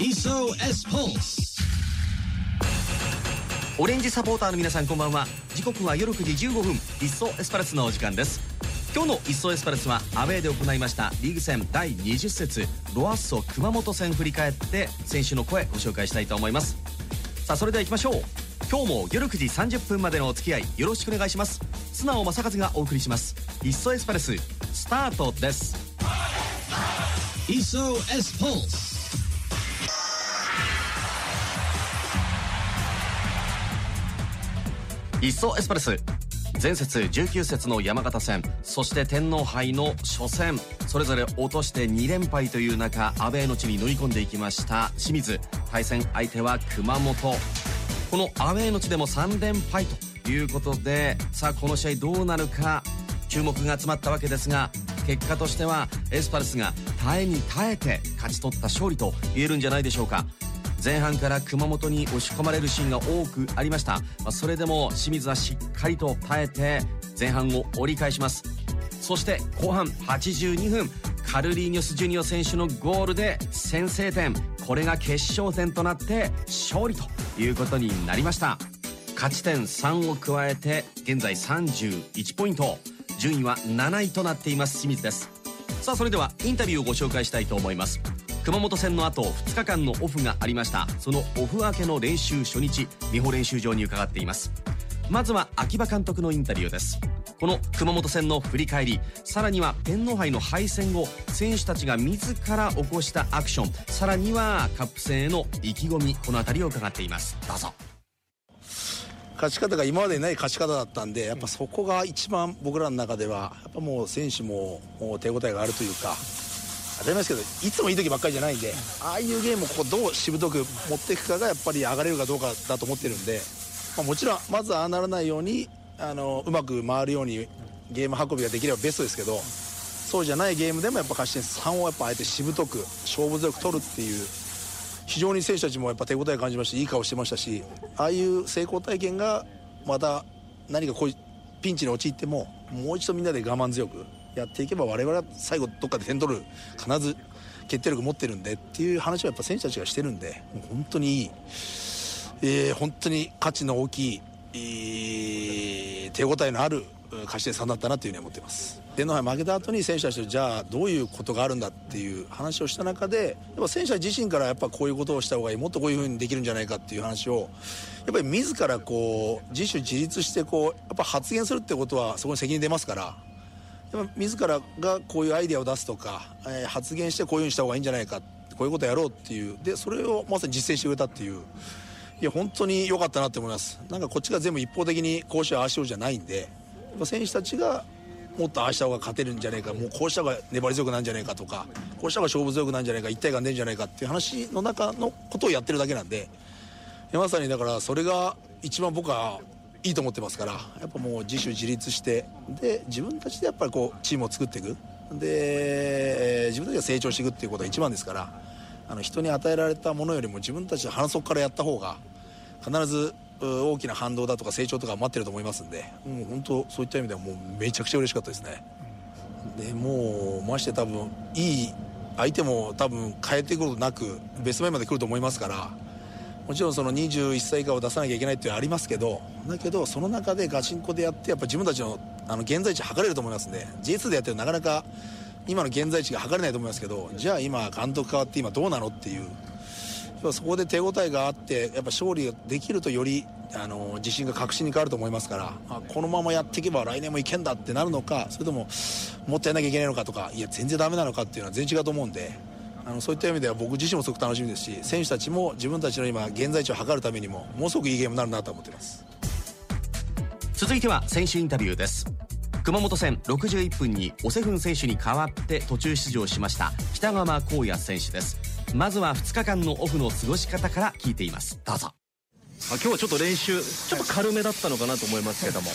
SOS Pulse オレンジサポーターの皆さんこんばんは。時刻は夜9時15分。一層エスパルスのお時間です。今日の一層エスパルスはアウェーで行いました。リーグ戦第20節。ロアッソ熊本戦振り返って選手の声ご紹介したいと思います。さあそれでは行きましょう。今日も夜9時30分までのお付き合いよろしくお願いします。素直正和がお送りします。一層エスパルススタートです。SOS Pulse. 一層エスパルス。前節19節の山形戦。そして天皇杯の初戦。それぞれ落として2連敗という中アウェーの地に乗り込んでいきました。清水。対戦相手は熊本。このアウェーの地でも3連敗ということでさあこの試合どうなるか注目が集まったわけですが結果としてはエスパルスが耐えに耐えて勝ち取った勝利と言えるんじゃないでしょうか。前半から熊本に押し込まれるシーンが多くありました、まあそれでも清水はしっかりと耐えて前半を折り返します。そして後半82分カルリーニョス・ジュニオ選手のゴールで先制点。これが決勝点となって勝利ということになりました。勝ち点3を加えて現在31ポイント。順位は7位となっています。清水です。さあそれではインタビューをご紹介したいと思います。熊本戦の後2日間のオフがありました。そのオフ明けの練習初日美穂練習場に伺っています。まずは秋葉監督のインタビューです。この熊本戦の振り返りさらには天皇杯の敗戦後選手たちが自ら起こしたアクションさらにはカップ戦への意気込みこの辺りを伺っています。どうぞ。勝ち方が今までにない勝ち方だったんでやっぱそこが一番僕らの中ではやっぱもう選手も手応えがあるというか当たり前ですけどいつもいい時ばっかりじゃないんでああいうゲームをこうどうしぶとく持っていくかがやっぱり上がれるかどうかだと思ってるんで、まあ、もちろんまずはああならないようにあのうまく回るようにゲーム運びができればベストですけどそうじゃないゲームでもやっぱ勝ち点3をやっぱあえてしぶとく勝負強く取るっていう非常に選手たちもやっぱ手応え感じましていい顔してましたしああいう成功体験がまた何かこうピンチに陥ってももう一度みんなで我慢強くやっていけば我々は最後どっかで点取る必ず決定力持ってるんでっていう話をやっぱ選手たちがしてるんで本当にいい、えー本当に価値の大きい、えー手応えのある勝ち点3だったなというふうに思ってます。天皇杯負けた後に選手たちとじゃあどういうことがあるんだっていう話をした中でやっぱ選手自身からやっぱこういうことをした方がいいもっとこういうふうにできるんじゃないかっていう話をやっぱり自らこう自主自立してこうやっぱ発言するってことはそこに責任出ますからやっぱ自らがこういうアイデアを出すとか、えー発言してこういうふうにした方がいいんじゃないかこういうことやろうっていうでそれをまさに実践してくれたっていういや本当に良かったなって思います。なんかこっちが全部一方的にこうしようああしようじゃないんで選手たちがもっとああした方が勝てるんじゃないかもうこうした方が粘り強くなるんじゃないかとかこうした方が勝負強くなるんじゃないか一体感出るんじゃないかっていう話の中のことをやってるだけなんでまさにだからそれが一番僕はいいと思ってますからやっぱもう自主自立してで自分たちでやっぱりこうチームを作っていく。で、自分たちが成長していくっていうことが一番ですからあの人に与えられたものよりも自分たちで反則からやった方が必ず大きな反動だとか成長とか待ってると思いますんでもう本当そういった意味ではもうめちゃくちゃ嬉しかったですね。でもうまして多分いい相手も多分変えていくことなくベストメンバーで来ると思いますからもちろんその21歳以下を出さなきゃいけないっていうのはありますけどだけどその中でガチンコでやってやっぱ自分たちのあの現在地測れると思いますんで J2 でやってるなかなか今の現在地が測れないと思いますけどじゃあ今監督変わって今どうなのっていうそこで手応えがあってやっぱ勝利ができるとよりあの自信が確信に変わると思いますからあこのままやっていけば来年もいけんだってなるのかそれとももっとやんなきゃいけないのかとかいや全然ダメなのかっていうのは全然違うと思うんであのそういった意味では僕自身もすごく楽しみですし選手たちも自分たちの今現在地を測るためにもものすごくいいゲームになるなと思っています。続いては選手インタビューです熊本戦61分にオセフン選手に代わって途中出場しました北川光也選手です。まずは2日間のオフの過ごし方から聞いています。どうぞ。あ今日はちょっと練習ちょっと軽めだったのかなと思いますけども。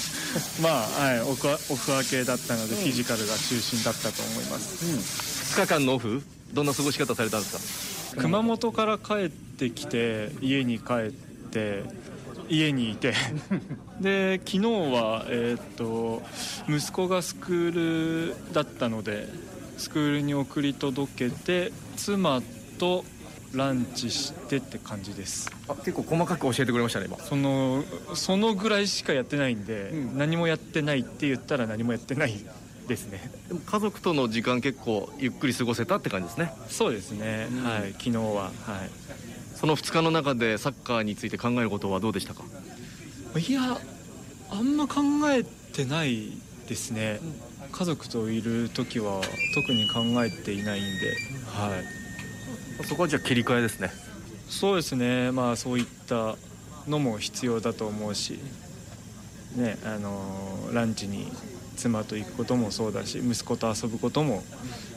まあ、はい、オフオフ明けだったので、フィジカルが中心だったと思います、2日間のオフどんな過ごし方されたんですか？熊本から帰ってきて家に帰って家にいて。で昨日は、えーっと息子がスクールだったのでスクールに送り届けて妻とランチしてって感じです。あ結構細かく教えてくれましたね今。そのそのぐらいしかやってないんで、何もやってないって言ったら何もやってないですね。でも家族との時間結構ゆっくり過ごせたって感じですね。そうですね、はい昨日は。はいその2日の中でサッカーについて考えることはどうでしたか？いやあんま考えてないですね。家族といる時は特に考えていないんで。はい。そこはじゃあ切り替えですね。そうですね。まあそういったのも必要だと思うし。ねあのランチに妻と行くこともそうだし息子と遊ぶことも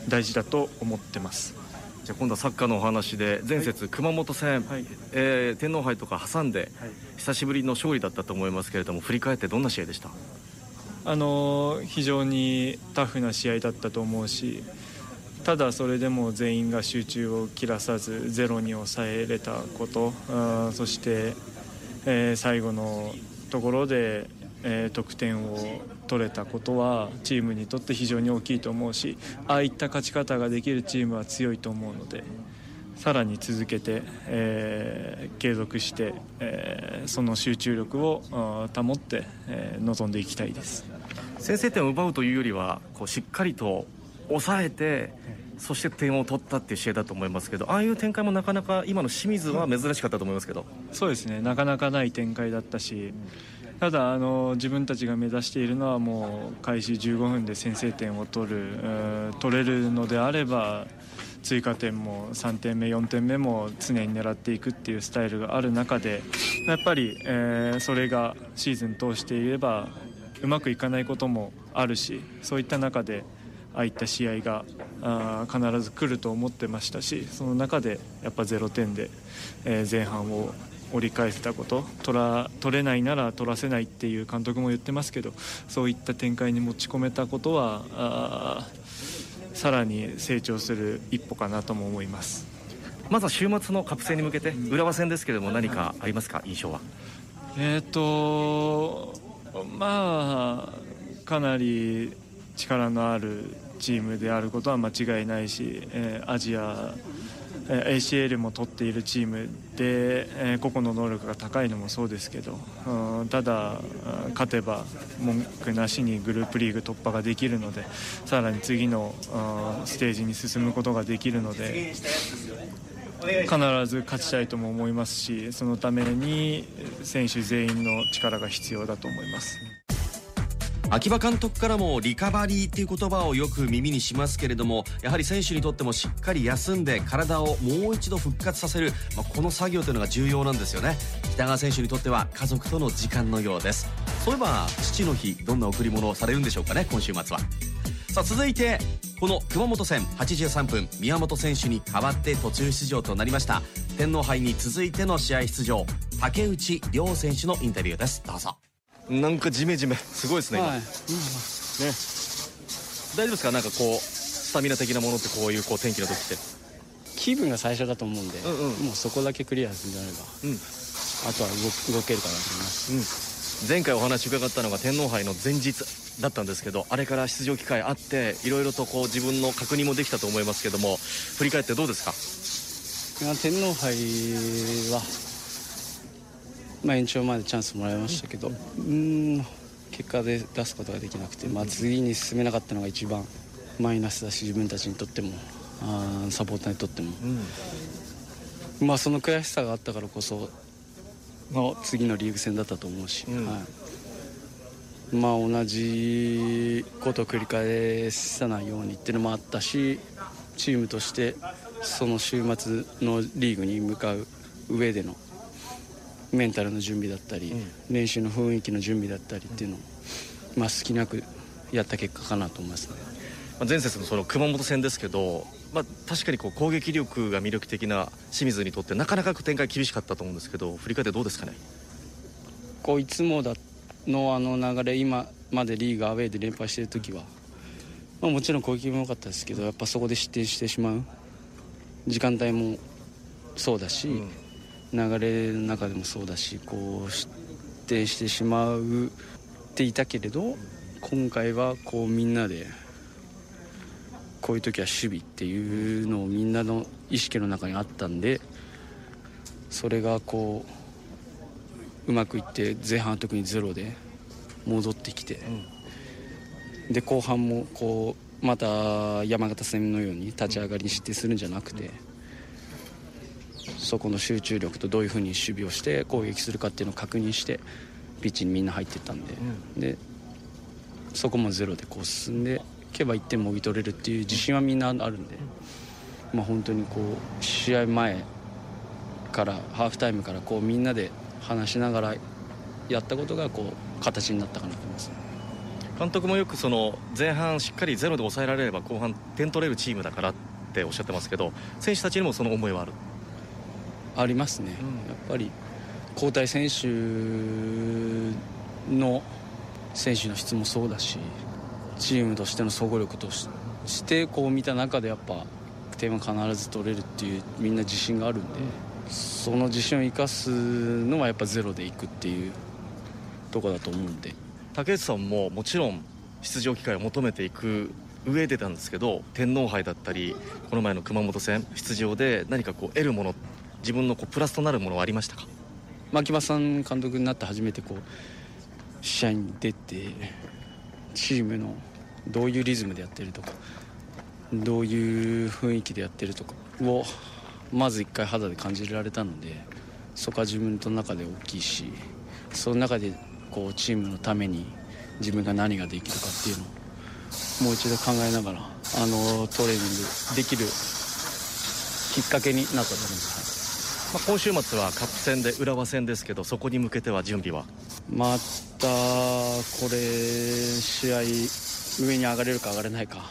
大事だと思ってますじゃあ今度はサッカーのお話で前節熊本戦、はい。えー天皇杯とか挟んではい。久しぶりの勝利だったと思いますけれども振り返ってどんな試合でした？あの非常にタフな試合だったと思うしただそれでも全員が集中を切らさずゼロに抑えれたことあーそして、えー最後のところで、えー得点を取れたことはチームにとって非常に大きいと思うしああいった勝ち方ができるチームは強いと思うのでさらに続けて、えー継続して、えーその集中力を保って、えー臨んでいきたいです。先制点を奪うというよりはこうしっかりと抑えてそして点を取ったっていう試合だと思いますけどああいう展開もなかなか今の清水は珍しかったと思いますけどそうですねなかなかない展開だったしただあの自分たちが目指しているのはもう開始15分で先制点を取る取れるのであれば追加点も3点目4点目も常に狙っていくっていうスタイルがある中でやっぱり、えそれがシーズン通していればうまくいかないこともあるしそういった中でああいった試合があ必ず来ると思ってましたしその中でやっぱ0点で、え前半を折り返せたこと取ら取れないなら取らせないっていう監督も言ってますけどそういった展開に持ち込めたことはさらに成長する一歩かなとも思います。まずは週末のカップ戦に向けて浦和戦ですけれども何かありますか？印象は。えー、とまあかなり力のあるチームであることは間違いないし、えーアジアえー ACL も取っているチームで、個々の能力が高いのもそうですけど、ただ勝てば文句なしにグループリーグ突破ができるのでさらに次のステージに進むことができるので必ず勝ちたいとも思いますしそのために選手全員の力が必要だと思います。秋葉監督からもリカバリーっていう言葉をよく耳にしますけれどもやはり選手にとってもしっかり休んで体をもう一度復活させる、まあ、この作業というのが重要なんですよね。北川選手にとっては家族との時間のようです。そういえば父の日どんな贈り物をされるんでしょうかね今週末は。さあ続いてこの熊本戦83分宮本選手に代わって途中出場となりました天皇杯に続いての試合出場竹内涼選手のインタビューです。どうぞ。なんかジメジメ。すごいですね今、はい、ね。大丈夫ですか？なんかこうスタミナ的なものってこういうこう天気の時って。気分が最初だと思うんで、うんうん。もうそこだけクリアするんであれば、うん。あとは動動けるかなと思います。前回お話伺ったのが天皇杯の前日だったんですけどあれから出場機会あっていろいろとこう自分の確認もできたと思いますけども振り返ってどうですか？天皇杯は、まあ、延長までチャンスもらいましたけどうーん結果で出すことができなくて、まあ、次に進めなかったのが一番マイナスだし自分たちにとってもあーサポーターにとっても、まあその悔しさがあったからこその次のリーグ戦だったと思うし、うん。はい、まあ同じことを繰り返さないようにっていうのもあったしチームとしてその週末のリーグに向かう上でのメンタルの準備だったり、練習の雰囲気の準備だったりっていうのを、まあ、好きなくやった結果かなと思いますね。まあ前節のその熊本戦ですけど、まあ、確かにこう攻撃力が魅力的な清水にとってなかなか展開厳しかったと思うんですけど振り返ってどうですかね？こういつもだのあの流れ今までリーグアウェーで連敗している時は、まあ、もちろん攻撃も良かったですけどやっぱそこで失点してしまう時間帯もそうだし、流れの中でもそうだしこうし点してしまうっていたけれど今回はこうみんなでこういう時は守備っていうのをみんなの意識の中にあったんでそれがこううまくいって前半は特にゼロで戻ってきて、で後半もこうまた山形戦のように立ち上がりに失点するんじゃなくて。そこの集中力とどういうふうに守備をして攻撃するかっていうのを確認してピッチにみんな入っていったんで,、でそこもゼロでこう進んでいけば1点もぎ取れるっていう自信はみんなあるんで、まあ、本当にこう試合前からハーフタイムからこうみんなで話しながらやったことがこう形になったかなと思います。監督もよくその前半しっかりゼロで抑えられれば後半点取れるチームだからっておっしゃってますけど選手たちにもその思いはある？ありますね、やっぱり交代選手の選手の質もそうだしチームとしての総合力としてこう見た中でやっぱ点は必ず取れるっていうみんな自信があるんで、その自信を生かすのはやっぱゼロでいくっていうとこだと思うんで。竹内さんももちろん出場機会を求めていく上でなんですけど天皇杯だったりこの前の熊本戦出場で何かこう得るもの自分のこうプラスとなるものはありましたか？牧場さん監督になって初めてこう試合に出てチームのどういうリズムでやってるとかどういう雰囲気でやってるとかをまず一回肌で感じられたのでそこは自分の中で大きいしその中でこうチームのために自分が何ができるかっていうのをもう一度考えながらあのトレーニングできるきっかけになったと思います。まあ、今週末はカップ戦で浦和戦ですけどそこに向けては準備は？またこれ試合上に上がれるか上がれないか、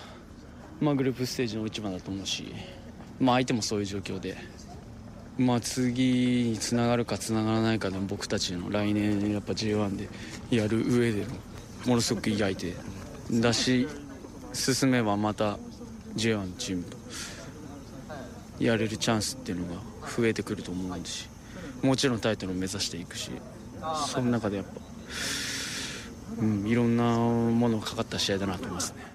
まあ、グループステージの一番だと思うし、まあ、相手もそういう状況で、まあ、次につながるかつながらないかでも僕たちの来年やっぱ J1 でやる上でものすごくいい相手だし進めばまた J1 のチームとやれるチャンスっていうのが増えてくると思うしもちろんタイトルを目指していくしその中でやっぱ、うん、いろんなものがかかった試合だなと思いますね。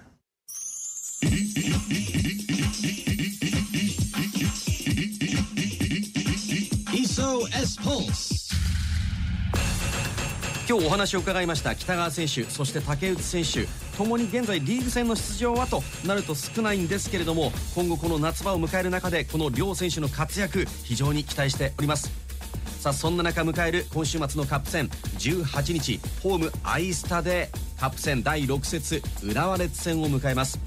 今日お話を伺いました北川選手そして竹内選手ともに現在リーグ戦の出場はとなると少ないんですけれども今後この夏場を迎える中でこの両選手の活躍非常に期待しております。さあそんな中迎える今週末のカップ戦18日ホームアイスタでカップ戦第6節浦和レッズ戦を迎えます。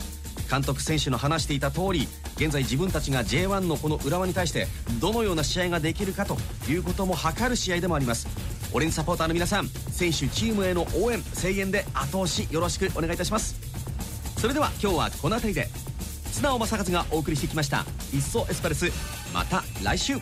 監督選手の話していた通り現在自分たちが J1 のこの浦和に対してどのような試合ができるかということも図る試合でもあります。オレンジサポーターの皆さん選手チームへの応援声援で後押しよろしくお願いいたします。それでは今日はこの辺りで綱尾正和がお送りしてきました「いっそエスパルス」また来週。